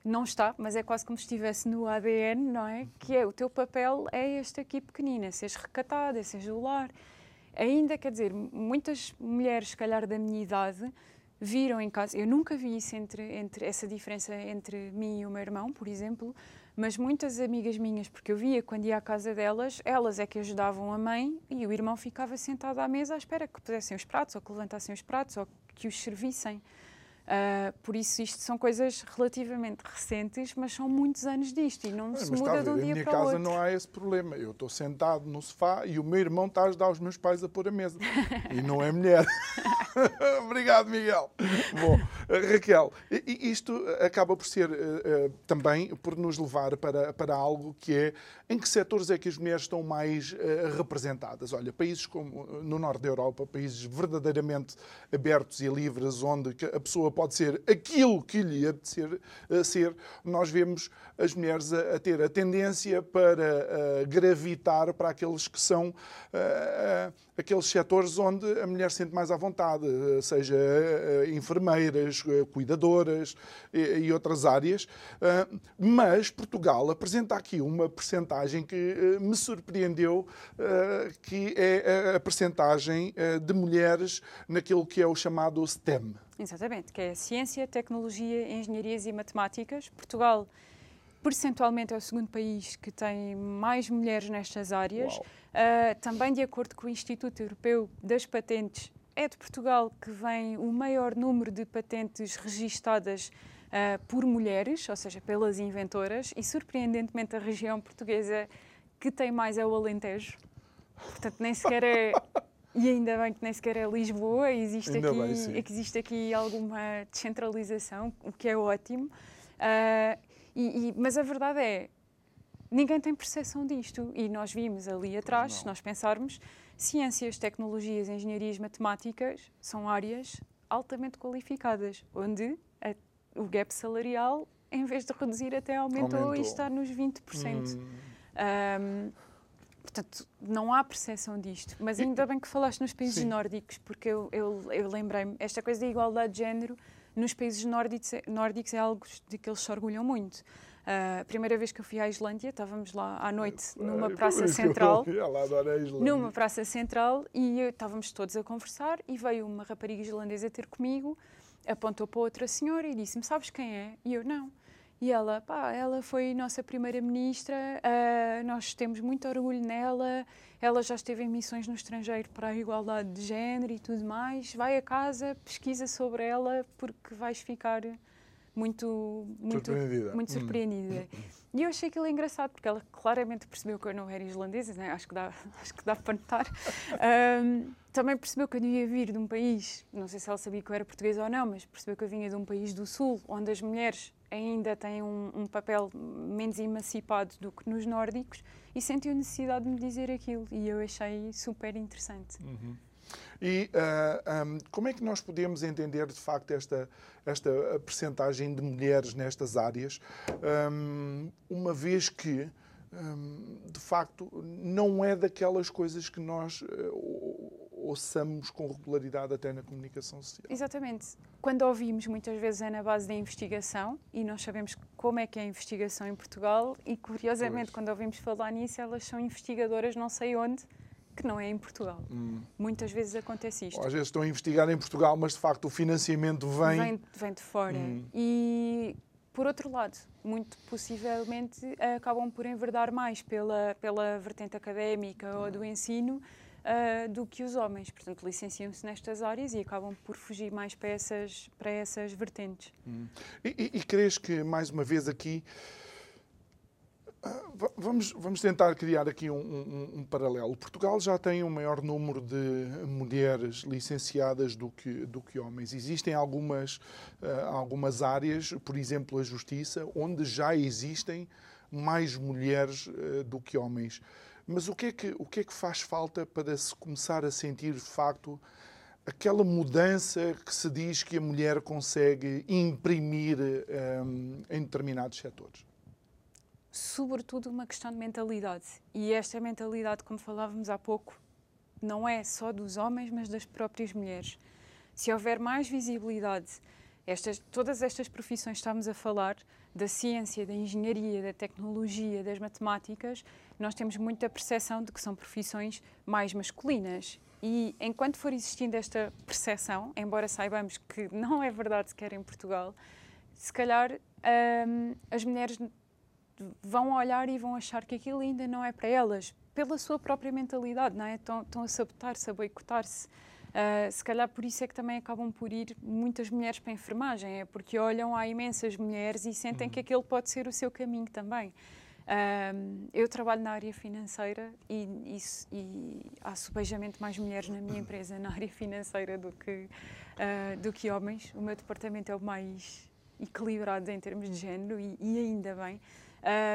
Não está, mas é quase como se estivesse no ADN, não é? Que é o teu papel é este aqui pequenino, é seres recatada, é seres do lar. Ainda, quer dizer, muitas mulheres, se calhar da minha idade, viram em casa. Eu nunca vi isso entre, entre essa diferença entre mim e o meu irmão, por exemplo mas muitas amigas minhas, porque eu via quando ia à casa delas, elas é que ajudavam a mãe e o irmão ficava sentado à mesa à espera que pusessem os pratos, ou que levantassem os pratos, ou que os servissem. Uh, por isso, isto são coisas relativamente recentes, mas são muitos anos disto e não se muda de um dia para o outro. Em minha casa não há esse problema. Eu estou sentado no sofá e o meu irmão está a ajudar os meus pais a pôr a mesa. e não é mulher. Obrigado, Miguel. Bom, Raquel, isto acaba por ser uh, uh, também por nos levar para, para algo que é em que setores é que as mulheres estão mais representadas? Olha, países como no norte da Europa, países verdadeiramente abertos e livres, onde a pessoa pode ser aquilo que lhe apetecer uh, ser, nós vemos as mulheres a, a ter a tendência para uh, gravitar para aqueles que são uh, aqueles setores onde a mulher se sente mais à vontade, seja enfermeiras, cuidadoras e, outras áreas. Mas Portugal apresenta aqui uma percentagem que me surpreendeu, que é a percentagem de mulheres naquilo que é o chamado STEM. Exatamente, que é Ciência, Tecnologia, Engenharias e Matemáticas. Portugal, percentualmente, é o segundo país que tem mais mulheres nestas áreas. Uh, também, de acordo com o Instituto Europeu das Patentes, é de Portugal que vem o maior número de patentes registadas uh, por mulheres, ou seja, pelas inventoras, e surpreendentemente a região portuguesa que tem mais é o Alentejo. Portanto, nem sequer é E ainda bem que nem sequer é Lisboa, existe, aqui, bem, existe aqui alguma descentralização, o que é ótimo. Uh, e, e, mas a verdade é, ninguém tem percepção disto. E nós vimos ali atrás, se nós pensarmos, ciências, tecnologias, engenharias, matemáticas são áreas altamente qualificadas, onde a, o gap salarial, em vez de reduzir, até aumentou, aumentou. e está nos 20%. Hum. Um, Portanto, não há percepção disto. Mas ainda bem que falaste nos países Sim. nórdicos, porque eu, eu, eu lembrei-me, esta coisa da igualdade de género nos países nórdicos, nórdicos é algo de que eles se orgulham muito. Uh, a primeira vez que eu fui à Islândia, estávamos lá à noite numa praça central. Numa praça central e estávamos todos a conversar e veio uma rapariga islandesa ter comigo, apontou para outra senhora e disse-me: Sabes quem é? E eu não. E ela, pá, ela foi nossa primeira-ministra, uh, nós temos muito orgulho nela, ela já esteve em missões no estrangeiro para a igualdade de género e tudo mais. Vai a casa, pesquisa sobre ela, porque vais ficar muito, muito surpreendida. Muito surpreendida. Hum. E eu achei aquilo engraçado, porque ela claramente percebeu que eu não era islandesa, né? acho, que dá, acho que dá para notar. Um, também percebeu que eu devia vir de um país, não sei se ela sabia que eu era portuguesa ou não, mas percebeu que eu vinha de um país do Sul, onde as mulheres ainda têm um, um, papel menos emancipado do que nos nórdicos e sentiu necessidade de me dizer aquilo e eu achei super interessante. Uhum. E uh, ah, um, como é que nós podemos entender de facto esta, esta percentagem de mulheres nestas áreas, um, uma vez que um, de facto não é daquelas coisas que nós uh, ouçamos com regularidade até na comunicação social. Exatamente. Quando ouvimos, muitas vezes é na base da investigação e nós sabemos como é que é a investigação em Portugal e, curiosamente, pois. quando ouvimos falar nisso, elas são investigadoras não sei onde, que não é em Portugal. Hum. Muitas vezes acontece isto. Às vezes estão a investigar em Portugal, mas de facto o financiamento vem... Vem, vem de fora. Hum. E, por outro lado, muito possivelmente acabam por enverdar mais pela, pela vertente académica hum. ou do ensino uh, do que os homens. Portanto, licenciam-se nestas áreas e acabam por fugir mais para essas, para essas vertentes. Hum. E, e, e crees que, mais uma vez, aqui. Uh, vamos, vamos tentar criar aqui um, um, um, paralelo. Portugal já tem um maior número de mulheres licenciadas do que, do que homens. Existem algumas, uh, algumas áreas, por exemplo, a justiça, onde já existem mais mulheres uh, do que homens. Mas o que, é que, o que é que faz falta para se começar a sentir, de facto, aquela mudança que se diz que a mulher consegue imprimir um, em determinados setores? Sobretudo uma questão de mentalidade. E esta mentalidade, como falávamos há pouco, não é só dos homens, mas das próprias mulheres. Se houver mais visibilidade, estas, todas estas profissões que estamos a falar, da ciência, da engenharia, da tecnologia, das matemáticas, nós temos muita percepção de que são profissões mais masculinas. E enquanto for existindo esta percepção, embora saibamos que não é verdade sequer em Portugal, se calhar hum, as mulheres vão olhar e vão achar que aquilo ainda não é para elas, pela sua própria mentalidade, não é? Estão, estão a sabotar-se, a boicotar-se. Uh, se calhar por isso é que também acabam por ir muitas mulheres para a enfermagem, é porque olham a imensas mulheres e sentem uhum. que aquele pode ser o seu caminho também. Uh, eu trabalho na área financeira e, e, e, há subejamente mais mulheres na minha empresa na área financeira do que, uh, do que homens. O meu departamento é o mais equilibrado em termos de género e, e ainda bem.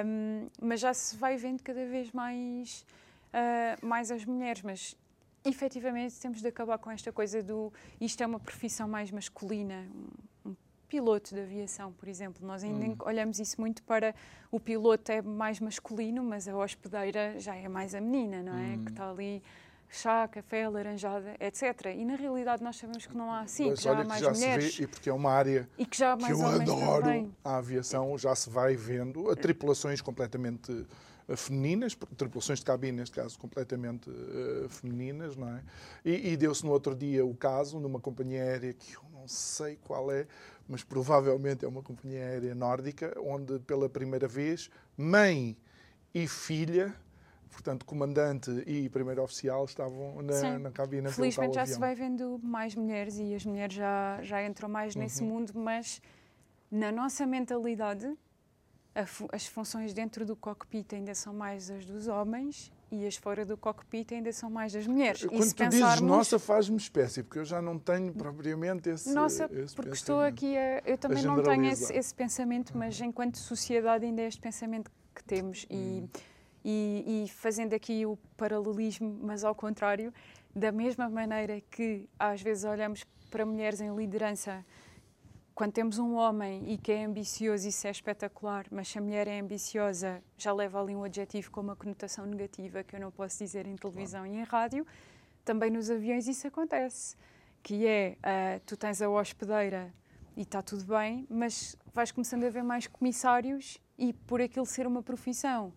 Um, mas já se vai vendo cada vez mais, uh, mais as mulheres. Mas efetivamente temos de acabar com esta coisa do isto é uma profissão mais masculina. Um, um piloto de aviação, por exemplo, nós ainda hum. olhamos isso muito para o piloto é mais masculino, mas a hospedeira já é mais a menina, não é? Hum. Que está ali chá, café, laranjada, etc. E na realidade nós sabemos que não há assim, Mas que já há mais já mulheres. Vê, e porque é uma área e que, já que eu adoro, também. a aviação já se vai vendo, a tripulações completamente femininas, tripulações de cabine, neste caso, completamente uh, femininas, não é? E, e deu-se no outro dia o caso, numa companhia aérea que eu não sei qual é, mas provavelmente é uma companhia aérea nórdica, onde pela primeira vez mãe e filha portanto, comandante e primeiro oficial estavam na, na cabine. Felizmente já se vai vendo mais mulheres e as mulheres já, já entram mais uhum. nesse mundo, mas na nossa mentalidade, as funções dentro do cockpit ainda são mais as dos homens e as fora do cockpit ainda são mais das mulheres. Quando e se tu pensarmos... dizes nossa, faz-me espécie, porque eu já não tenho propriamente esse Nossa, esse porque estou aqui a... Eu também a não tenho esse, esse pensamento, mas enquanto sociedade ainda é este pensamento que temos. E... Hum. e, e, fazendo aqui o paralelismo, mas ao contrário, da mesma maneira que às vezes olhamos para mulheres em liderança, quando temos um homem e que é ambicioso, isso é espetacular, mas se a mulher é ambiciosa, já leva ali um adjetivo com uma conotação negativa que eu não posso dizer em televisão claro. e em rádio. Também nos aviões isso acontece, que é, uh, tu tens a hospedeira e está tudo bem, mas vais começando a ver mais comissários e por aquilo ser uma profissão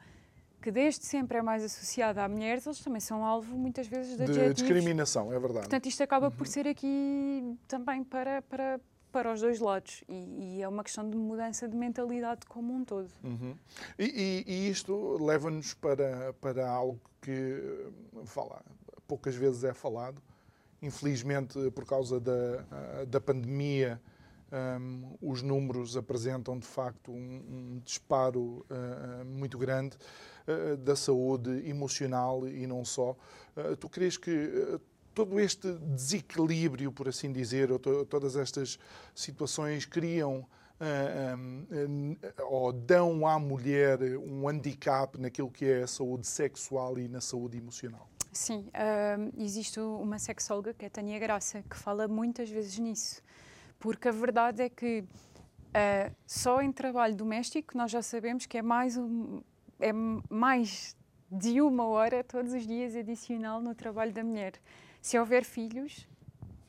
que desde sempre é mais associada a mulheres, eles também são alvo muitas vezes de, de discriminação, é verdade. Portanto, isto acaba uhum. por ser aqui também para, para, para os dois lados e, e, é uma questão de mudança de mentalidade como um todo. Uhum. E, e, e, isto leva-nos para, para algo que fala, poucas vezes é falado, infelizmente por causa da, da pandemia. Um, os números apresentam de facto um, um disparo uh, muito grande. Eh, da saúde emocional e não só. Eh, tu crees que eh, todo este desequilíbrio, por assim dizer, ou todas estas situações criam ou dão à mulher um handicap naquilo que é a saúde sexual e na saúde emocional? Sim, uh, existe uma sexóloga, que é Tânia Graça, que fala muitas vezes nisso. Porque a verdade é que uh, só em trabalho doméstico nós já sabemos que é mais um, é mais de uma hora todos os dias adicional no trabalho da mulher. Se houver filhos,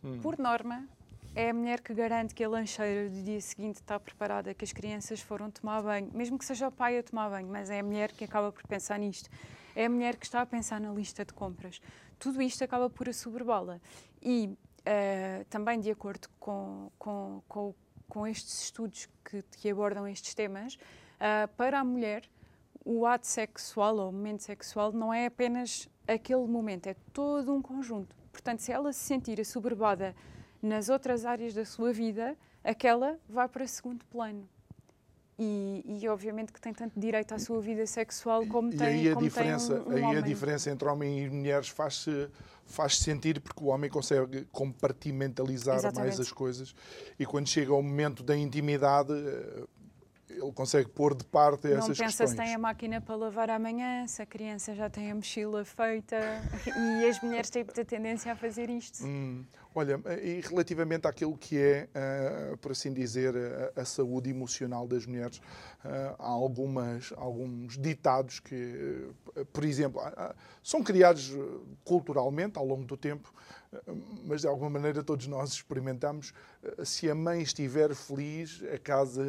hum. por norma, é a mulher que garante que a lancheira do dia seguinte está preparada, que as crianças foram tomar banho, mesmo que seja o pai a tomar banho, mas é a mulher que acaba por pensar nisto. É a mulher que está a pensar na lista de compras. Tudo isto acaba por assoberbá-la. E uh, também, de acordo com, com, com, com estes estudos que, que abordam estes temas, uh, para a mulher o ato sexual ou o momento sexual não é apenas aquele momento, é todo um conjunto. Portanto, se ela se sentir assoberbada nas outras áreas da sua vida, aquela vai para segundo plano. E, e, obviamente que tem tanto direito à sua vida sexual como e tem aí a como diferença um, um aí homem. a diferença entre homem e mulheres faz-se faz -se sentir porque o homem consegue compartimentalizar Exatamente. mais as coisas e quando chega ao momento da intimidade ele consegue pôr de parte essas não pensa questões. se tem a máquina para lavar amanhã, se a criança já tem a mochila feita e as mulheres têm tendência a fazer isto. Hum, olha, e relativamente àquilo que é, uh, por assim dizer, a, a, saúde emocional das mulheres, uh, há algumas, alguns ditados que, uh, por exemplo, são criados culturalmente ao longo do tempo, mas de alguma maneira todos nós experimentamos. Se a mãe estiver feliz, a casa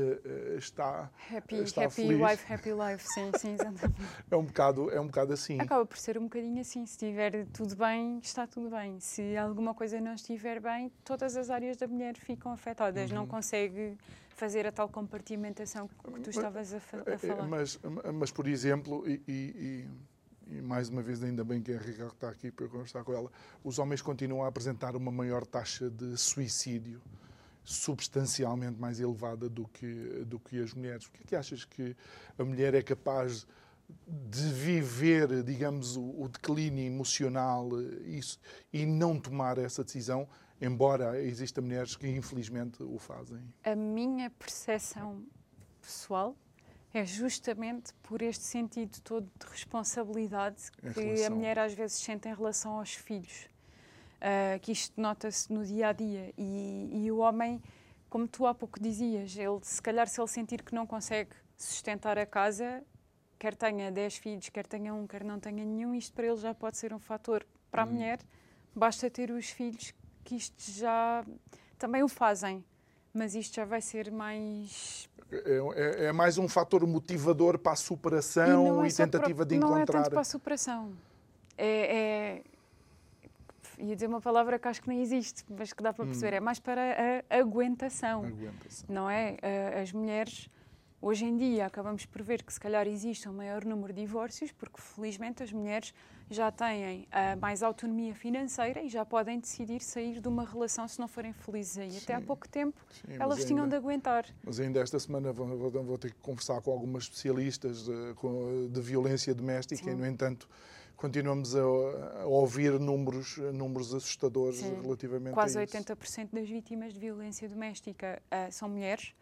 está, happy, está happy feliz. wife, happy life, sim, sim, exatamente. é um bocado, é um bocado assim. Acaba por ser um bocadinho assim. Se estiver tudo bem, está tudo bem. Se alguma coisa não estiver bem, todas as áreas da mulher ficam afetadas. Uhum. Não consegue fazer a tal compartimentação que tu estavas a, a falar. Mas, mas, por exemplo, e, e e mais uma vez, ainda bem que a Henrique está aqui para conversar com ela, os homens continuam a apresentar uma maior taxa de suicídio, substancialmente mais elevada do que, do que as mulheres. Por que é que achas que a mulher é capaz de viver, digamos, o, o declínio emocional isso, e não tomar essa decisão, embora existam mulheres que infelizmente o fazem? A minha percepção pessoal é justamente por este sentido todo de responsabilidade em que relação... a mulher às vezes sente em relação aos filhos. Uh, que isto nota-se no dia a dia. E, e, o homem, como tu há pouco dizias, ele, se calhar, se ele sentir que não consegue sustentar a casa, quer tenha 10 filhos, quer tenha um, quer não tenha nenhum, isto para ele já pode ser um fator. Para a hum. mulher, basta ter os filhos, que isto já também o fazem mas isto já vai ser mais. É, é, é mais um fator motivador para a superação e, é e tentativa para, de encontrar. Não é tanto para a superação. É, é, ia dizer uma palavra que acho que nem existe, mas que dá para perceber. Hum. É mais para a aguentação. aguentação. Não é? As mulheres Hoje em dia acabamos por ver que se calhar existe um maior número de divórcios, porque felizmente as mulheres já têm uh, mais autonomia financeira e já podem decidir sair de uma relação se não forem felizes aí. Sim, Até há pouco tempo sim, elas ainda, tinham de aguentar. Mas ainda esta semana vou, vou, vou ter que conversar com algumas especialistas de, de violência doméstica sim. e, no entanto, continuamos a, a, ouvir números, números assustadores Sim. relativamente Quase a isso. Quase 80% das vítimas de violência doméstica uh, são mulheres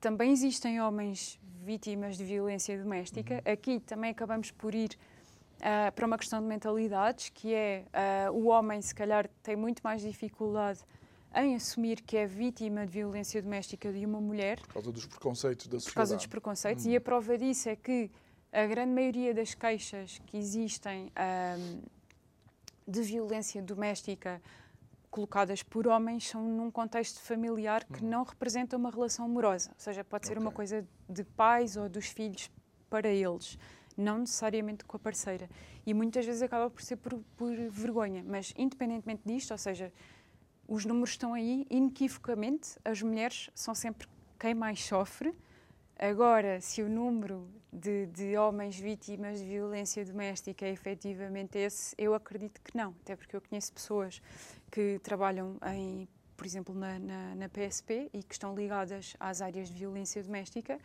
também existem homens vítimas de violência doméstica. Uhum. Aqui também acabamos por ir uh, para uma questão de mentalidades, que é uh, o homem, se calhar, tem muito mais dificuldade em assumir que é vítima de violência doméstica de uma mulher. Por causa dos preconceitos da sociedade. Por causa dos preconceitos. Uhum. E a prova disso é que a grande maioria das queixas que existem um, ah, de violência doméstica colocadas por homens são num contexto familiar que hum. não representa uma relação amorosa. Ou seja, pode ser okay. uma coisa de pais ou dos filhos para eles, não necessariamente com a parceira. E muitas vezes acaba por ser por, por vergonha. Mas, independentemente disto, ou seja, os números estão aí, inequivocamente, as mulheres são sempre quem mais sofre. Agora, se o número de, de, homens vítimas de violência doméstica é efetivamente esse, eu acredito que não, até porque eu conheço pessoas que trabalham em, por exemplo, na, na, na, PSP e que estão ligadas às áreas de violência doméstica,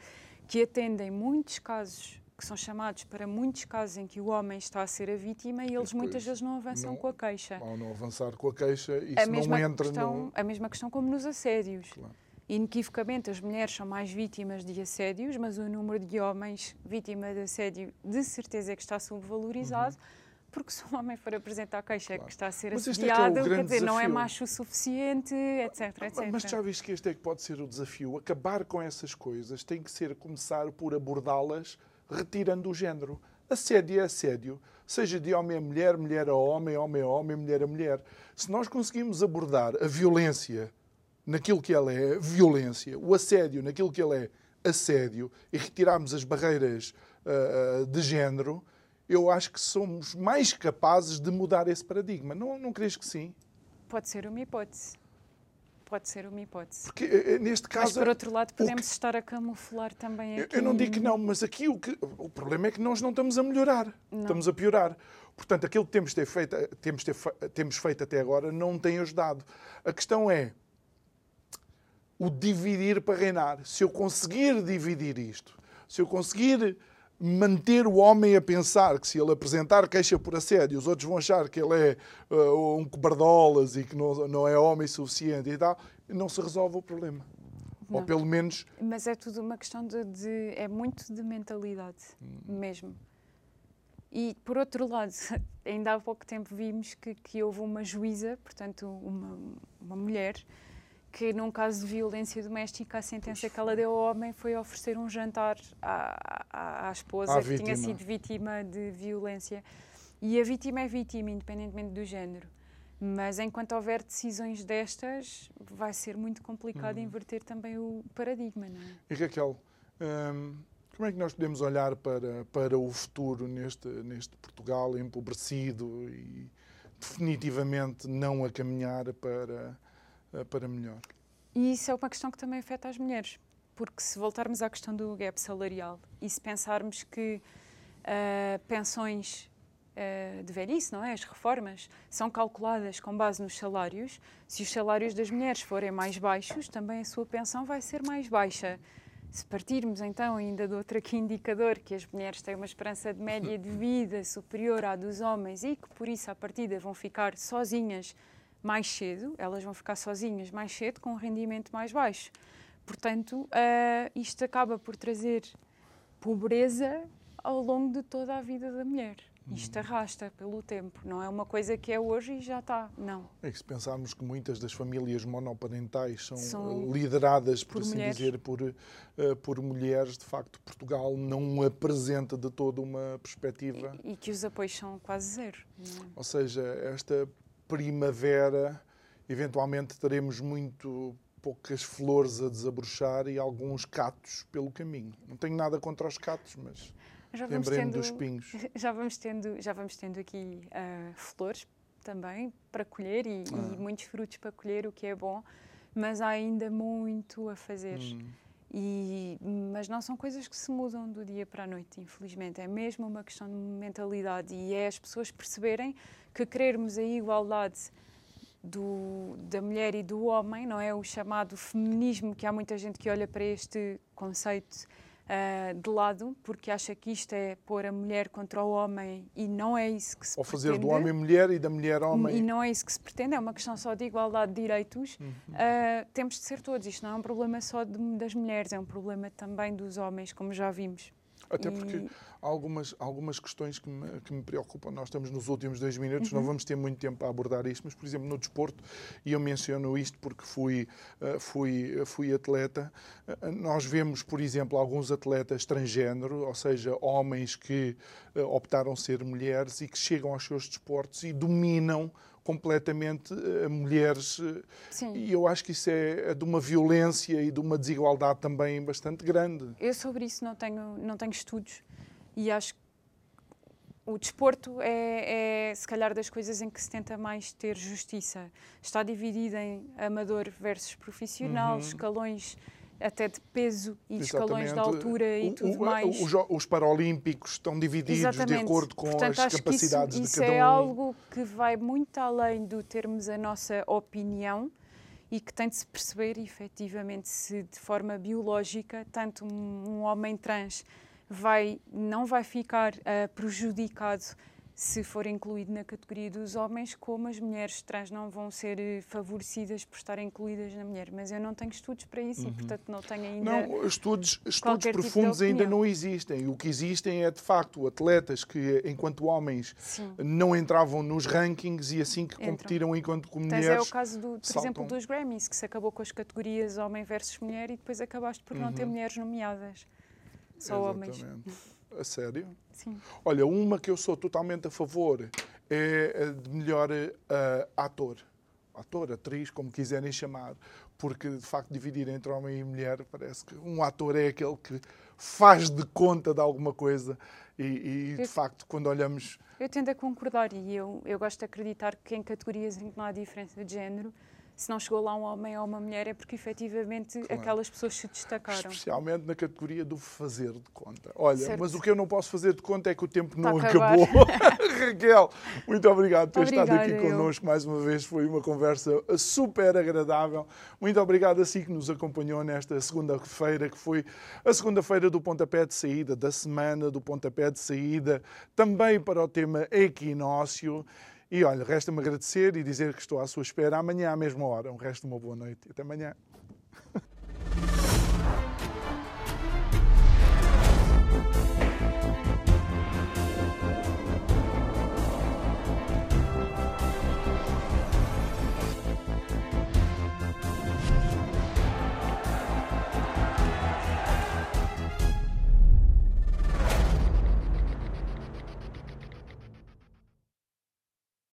que atendem muitos casos, que são chamados para muitos casos em que o homem está a ser a vítima e eles muitas vezes não avançam não, com a queixa. Ao não avançar com a queixa, isso a não entra questão, no... A mesma questão como nos assédios. Claro. Inequivocamente, as mulheres são mais vítimas de assédios, mas o número de homens vítimas de assédio de certeza é que está subvalorizado. Uhum porque se um homem for apresentar a queixa claro. que está a ser Mas assediado, é que é quer dizer, desafio. não é macho o suficiente, etc, etc. Mas já viste que este é que pode ser o desafio? Acabar com essas coisas tem que ser começar por abordá-las retirando o género. Assédio é assédio, seja de homem a mulher, mulher a homem, homem a homem, mulher a mulher. Se nós conseguimos abordar a violência naquilo que ela é, violência, o assédio naquilo que ela é, assédio, e retirarmos as barreiras uh, de género, eu acho que somos mais capazes de mudar esse paradigma. Não, não crees que sim? Pode ser uma hipótese. Pode ser uma hipótese. Porque eh, eh, neste caso. Mas por outro lado, podemos que... estar a camuflar também aqui. Eu não digo que não, mas aqui o, que... o problema é que nós não estamos a melhorar, não. estamos a piorar. Portanto, aquilo que temos, ter feito, temos, ter, temos feito até agora não tem ajudado. A questão é o dividir para reinar. Se eu conseguir dividir isto, se eu conseguir manter o homem a pensar que se ele apresentar queixa por assédio, os outros vão achar que ele é uh, um cobardolas e que não, não é homem suficiente e tal, não se resolve o problema. Ou Não. pelo menos. Mas é tudo uma questão de, de- é muito de mentalidade Hum. mesmo. E por outro lado, ainda há pouco tempo vimos que, que houve uma juíza, portanto uma, uma mulher, que num caso de violência doméstica a sentença que ela deu ao homem foi oferecer um jantar à, à, à esposa À que tinha sido vítima de violência. E a vítima é vítima, independentemente do género. Mas enquanto houver decisões destas, vai ser muito complicado Uhum. inverter também o paradigma, não é? E Raquel, hum, como é que nós podemos olhar para, para o futuro neste, neste Portugal empobrecido e definitivamente não a caminhar para, para melhor? E isso é uma questão que também afeta as mulheres, porque se voltarmos à questão do gap salarial e se pensarmos que ah, pensões ah, de velhice, não é? As reformas são calculadas com base nos salários. Se os salários das mulheres forem mais baixos, também a sua pensão vai ser mais baixa. Se partirmos então ainda de outro aqui indicador, que as mulheres têm uma esperança de média de vida superior à dos homens e que por isso à partida vão ficar sozinhas mais cedo, elas vão ficar sozinhas mais cedo com um rendimento mais baixo. Portanto, ah, isto acaba por trazer pobreza ao longo de toda a vida da mulher. Isto arrasta pelo tempo, não é uma coisa que é hoje e já está. Não. É que se pensarmos que muitas das famílias monoparentais são, São eh, lideradas, por, por assim mulheres. dizer, por, eh, por mulheres, de facto, Portugal não apresenta de todo uma perspectiva. E, e que os apoios são quase zero. é? Ou seja, esta primavera, eventualmente teremos muito poucas flores a desabrochar e alguns catos pelo caminho. Não tenho nada contra os catos, mas lembrei-me dos espinhos. já vamos tendo, já vamos tendo aqui ah, flores também para colher e, Ah. e muitos frutos para colher, o que é bom, mas há ainda muito a fazer. Hum. E, mas não são coisas que se mudam do dia para a noite, infelizmente. É mesmo uma questão de mentalidade e é as pessoas perceberem que querermos a igualdade do, da mulher e do homem, não é o chamado feminismo, que há muita gente que olha para este conceito ah, de lado, porque acha que isto é pôr a mulher contra o homem e não é isso que se Ou fazer do pretende. homem mulher e da mulher homem. E não é isso que se pretende, é uma questão só de igualdade de direitos. Uhum. Ah, temos de ser todos. Isto não é um problema só de- das mulheres, é um problema também dos homens, como já vimos. Até E- porque há algumas, algumas questões que me, que me preocupam. Nós estamos nos últimos dois minutos, Uhum. não vamos ter muito tempo a abordar isto, mas, por exemplo, no desporto, e eu menciono isto porque fui, eh, fui, fui atleta, eh, nós vemos, por exemplo, alguns atletas transgênero, ou seja, homens que eh, optaram ser mulheres e que chegam aos seus desportos e dominam completamente eh, mulheres. eh, Sim. E eu acho que isso é é de uma violência e de uma desigualdade também bastante grande. Eu sobre isso não tenho, não tenho estudos e acho que o desporto é, é, se calhar, das coisas em que se tenta mais ter justiça. Está dividido em amador versus profissional, Uhum. escalões até de peso e de escalões de altura e O- tudo o- mais. Os, os Paralímpicos estão divididos de Exatamente. acordo com Portanto, as capacidades que isso, de cada isso um. é algo que vai muito além do termos a nossa opinião e que tem de se perceber efetivamente se de forma biológica tanto um, um homem trans vai não vai ficar ah, prejudicado se for incluído na categoria dos homens, como as mulheres trans não vão ser eh, favorecidas por estarem incluídas na mulher. Mas eu não tenho estudos para isso e, portanto, não tenho ainda. Uhum. Não, estudos, estudos tipo profundos ainda não existem. O que existem é, de facto, atletas que, enquanto homens, Sim. não entravam nos rankings e assim que Entram. competiram enquanto mulheres. é o caso, do, por saltam. exemplo, dos Grammys, que se acabou com as categorias homem versus mulher e depois acabaste por não ter Uhum. mulheres nomeadas. Só homens. A sério? Sim. Olha, uma que eu sou totalmente a favor é de melhor eh, ator. Ator, atriz, como quiserem chamar. Porque, de facto, dividir entre homem e mulher parece que um ator é aquele que faz de conta de alguma coisa. E, e, de Eu- facto, quando olhamos. Eu tendo a concordar e eu, eu gosto de acreditar que em categorias em que não há diferença de género, se não chegou lá um homem ou uma mulher é porque efetivamente Claro. aquelas pessoas se destacaram. Especialmente na categoria do fazer de conta. Olha, Certo. mas o que eu não posso fazer de conta é que o tempo Está não acabou. Raquel, muito obrigado por ter estado aqui eu. connosco mais uma vez. Foi uma conversa super agradável. Muito obrigado a si que nos acompanhou nesta segunda-feira, que foi a segunda-feira do pontapé de saída, da semana do pontapé de saída, também para o tema equinócio. E olha, resta-me agradecer e dizer que estou à sua espera amanhã à mesma hora. Um resto de uma boa noite até amanhã.